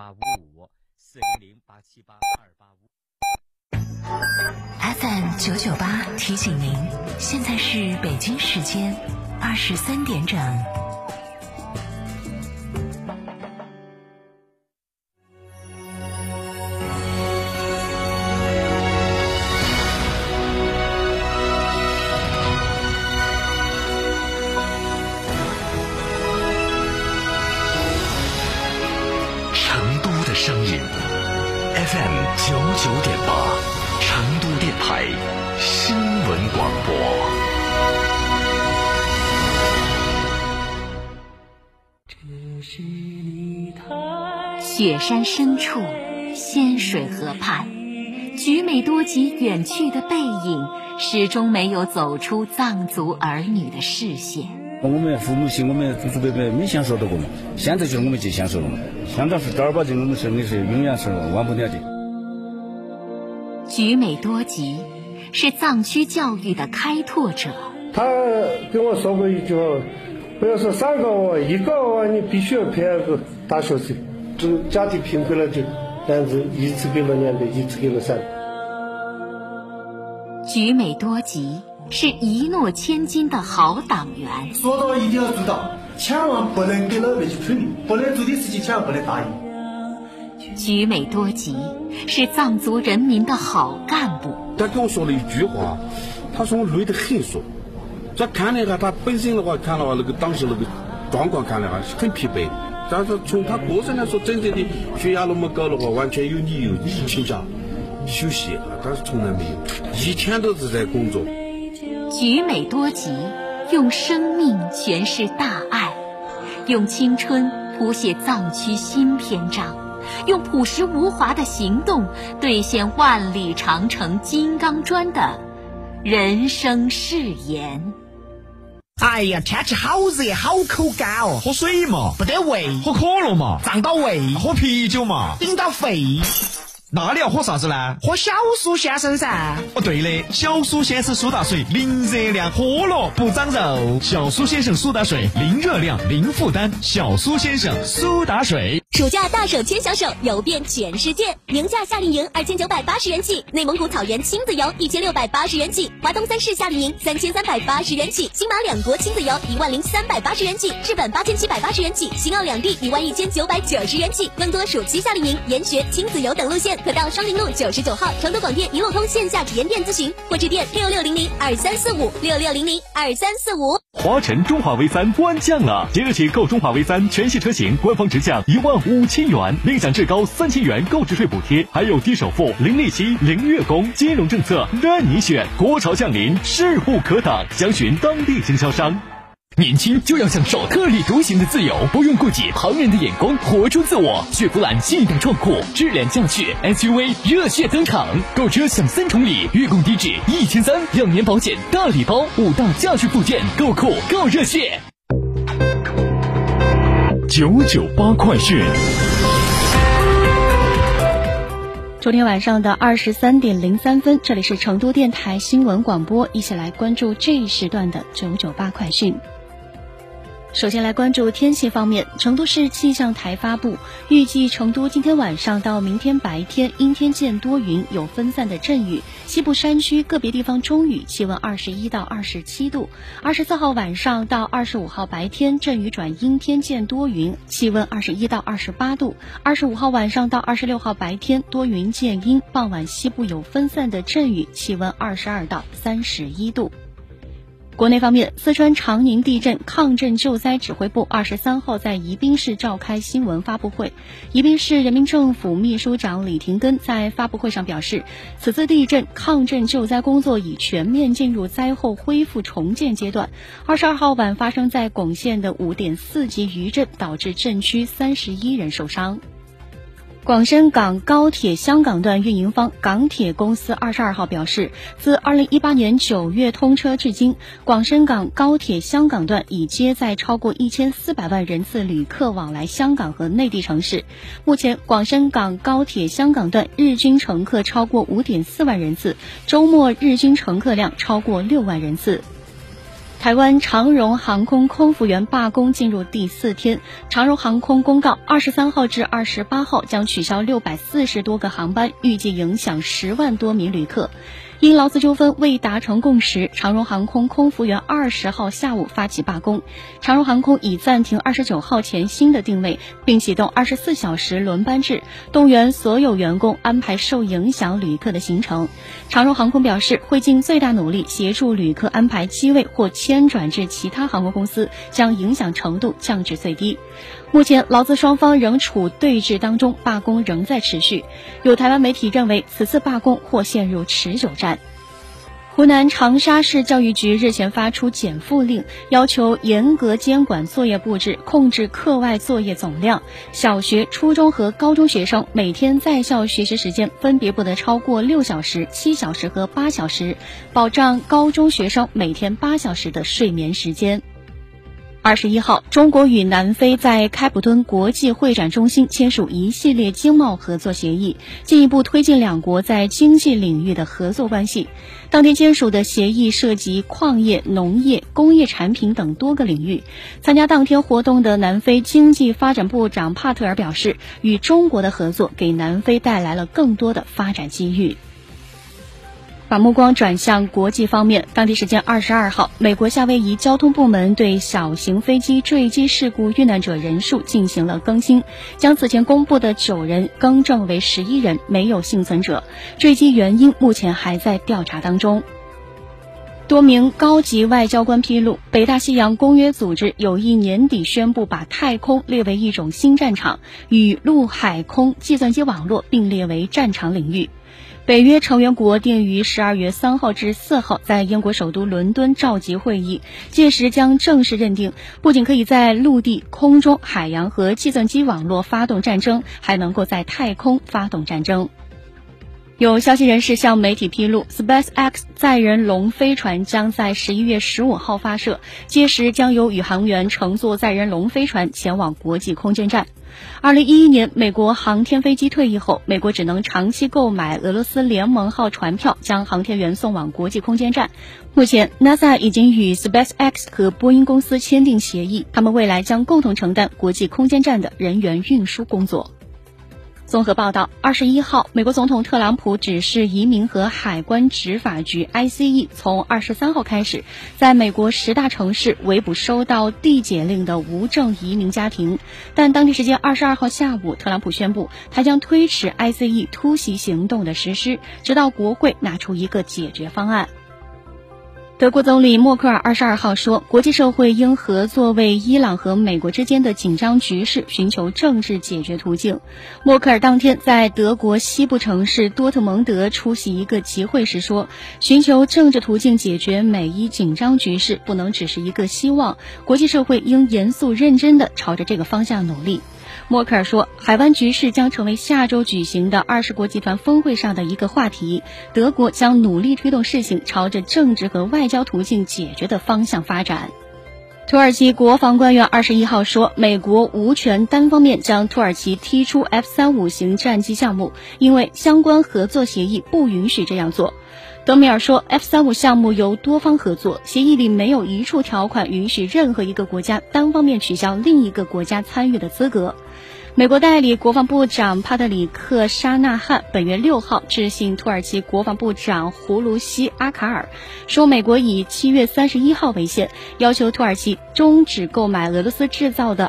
八五五四零零八七八二八五。FM 九九八提醒您，现在是北京时间二十三点整。台新闻广播。雪山深处，仙水河畔，菊美多吉远去的背影，始终没有走出藏族儿女的视线。我们父母亲，我们祖祖辈辈没享受到过嘛，现在就是我们去享受了嘛。香港是正儿八经，我们真的是永远是忘不了的。菊美多吉是藏区教育的开拓者。他跟我说过一句话：不要说三个娃，一个娃你必须要培养个大学生。这个家庭贫困了就这样子，一次给了两百，一次给了三。菊美多吉是一诺千金的好党员。说到一定要做到，千万不能给老百姓吹牛，不能做的事情千万不能答应。菊美多吉是藏族人民的好干部。他跟我说了一句话，他说我累得很说。这看了一下他本身的话，看了那个当时那个状况看了哈是很疲惫。但是从他个人来说，真正的血压那么高的话，完全有理由请假休息，但是从来没有，一天都是在工作。菊美多吉用生命诠释大爱，用青春谱写藏区新篇章，用朴实无华的行动兑现万里长城金刚砖的人生誓言。哎呀，天气好热，好口干哦，喝水嘛，不得胃，喝可乐嘛，胀到胃，喝啤酒嘛，顶到肺。那你要喝啥子呢？喝小苏先生噻。哦，对的，小苏先生苏打水，零热量，喝了不长肉。小苏先生苏打水，零热量，零负担。小苏先生苏打水。暑假大手牵小手，游遍全世界。宁夏夏令营二千九百八十元起，内蒙古草原亲子游一千六百八十元起，华东三市夏令营三千三百八十元起，新马两国亲子游一万零三百八十元起，日本八千七百八十元起，新奥两地一万一千九百九十元起。更多暑期夏令营、研学、亲子游等路线，可到双林路九十九号成都广电一路通线下体验店咨询，或致电六六零零二三四五六六零零二三四五。华晨中华 V 三官降了，即日起购中华 V 三全系车型，官方直降一万五五千元，另享至高三千元购置税补贴，还有低首付、零利息、零月供，金融政策任你选。国潮降临，势不可挡，详询当地经销商。年轻就要享受特立独行的自由，不用顾及旁人的眼光，活出自我。雪佛兰新一代壮阔，质量驾驭 SUV 热血登场，购车享三重礼，月供低至一千三，两年保险大礼包，五大驾驭附件，够酷够热血。九九八快讯。昨天晚上的二十三点零三分，这里是成都电台新闻广播，一起来关注这一时段的九九八快讯。首先来关注天气方面，成都市气象台发布，预计成都今天晚上到明天白天阴天见多云，有分散的阵雨，西部山区个别地方中雨，气温二十一到二十七度。二十四号晚上到二十五号白天阵雨转阴天见多云，气温二十一到二十八度。二十五号晚上到二十六号白天多云见阴，傍晚西部有分散的阵雨，气温二十二到三十一度。国内方面，四川长宁地震抗震救灾指挥部二十三号在宜宾市召开新闻发布会。宜宾市人民政府秘书长李廷根在发布会上表示，此次地震抗震救灾工作已全面进入灾后恢复重建阶段。二十二号晚发生在珙县的五点四级余震，导致震区三十一人受伤。广深港高铁香港段运营方港铁公司二十二号表示，自二零一八年九月通车至今，广深港高铁香港段已接载超过一千四百万人次旅客往来香港和内地城市。目前，广深港高铁香港段日均乘客超过五点四万人次，周末日均乘客量超过六万人次。台湾长荣航空空服员罢工进入第四天，长荣航空公告，二十三号至二十八号将取消六百四十多个航班，预计影响十万多名旅客。因劳资纠纷未达成共识，长荣航空空服员二十号下午发起罢工。长荣航空已暂停二十九号前新的定位，并启动二十四小时轮班制，动员所有员工安排受影响旅客的行程。长荣航空表示，会尽最大努力协助旅客安排机位或迁转至其他航空公司，将影响程度降至最低。目前，劳资双方仍处对峙当中，罢工仍在持续。有台湾媒体认为，此次罢工或陷入持久战。湖南长沙市教育局日前发出减负令，要求严格监管作业布置，控制课外作业总量。小学、初中和高中学生每天在校学习时间分别不得超过六小时、七小时和八小时，保障高中学生每天八小时的睡眠时间。二十一号，中国与南非在开普敦国际会展中心签署一系列经贸合作协议，进一步推进两国在经济领域的合作关系。当天签署的协议涉及矿业、农业、工业产品等多个领域。参加当天活动的南非经济发展部长帕特尔表示，与中国的合作给南非带来了更多的发展机遇。把目光转向国际方面，当地时间二十二号，美国夏威夷交通部门对小型飞机坠机事故遇难者人数进行了更新，将此前公布的九人更正为十一人，没有幸存者。坠机原因目前还在调查当中。多名高级外交官披露，北大西洋公约组织有意年底宣布把太空列为一种新战场，与陆海空计算机网络并列为战场领域。北约成员国定于十二月三号至四号在英国首都伦敦召集会议，届时将正式认定，不仅可以在陆地、空中、海洋和计算机网络发动战争，还能够在太空发动战争。有消息人士向媒体披露，SpaceX 载人龙飞船将在十一月十五号发射，届时将由宇航员乘坐载人龙飞船前往国际空间站。二零一一年，美国航天飞机退役后，美国只能长期购买俄罗斯联盟号船票，将航天员送往国际空间站。目前，NASA 已经与 SpaceX 和波音公司签订协议，他们未来将共同承担国际空间站的人员运输工作。综合报道，二十一号，美国总统特朗普指示移民和海关执法局 （ICE） 从二十三号开始，在美国十大城市围捕收到递解令的无证移民家庭。但当地时间二十二号下午，特朗普宣布，他将推迟 ICE 突袭行动的实施，直到国会拿出一个解决方案。德国总理默克尔二十二号说，国际社会应合作为伊朗和美国之间的紧张局势寻求政治解决途径。默克尔当天在德国西部城市多特蒙德出席一个集会时说，寻求政治途径解决美伊紧张局势不能只是一个希望，国际社会应严肃认真地朝着这个方向努力。默克尔说，海湾局势将成为下周举行的二十国集团峰会上的一个话题。德国将努力推动事情朝着政治和外交途径解决的方向发展。土耳其国防官员二十一号说，美国无权单方面将土耳其踢出 F 三五型战机项目，因为相关合作协议不允许这样做。德米尔说，F 三五项目由多方合作，协议里没有一处条款允许任何一个国家单方面取消另一个国家参与的资格。美国代理国防部长帕特里克·沙纳汉本月六号致信土耳其国防部长胡卢西·阿卡尔，说美国以七月三十一号为限，要求土耳其终止购买俄罗斯制造的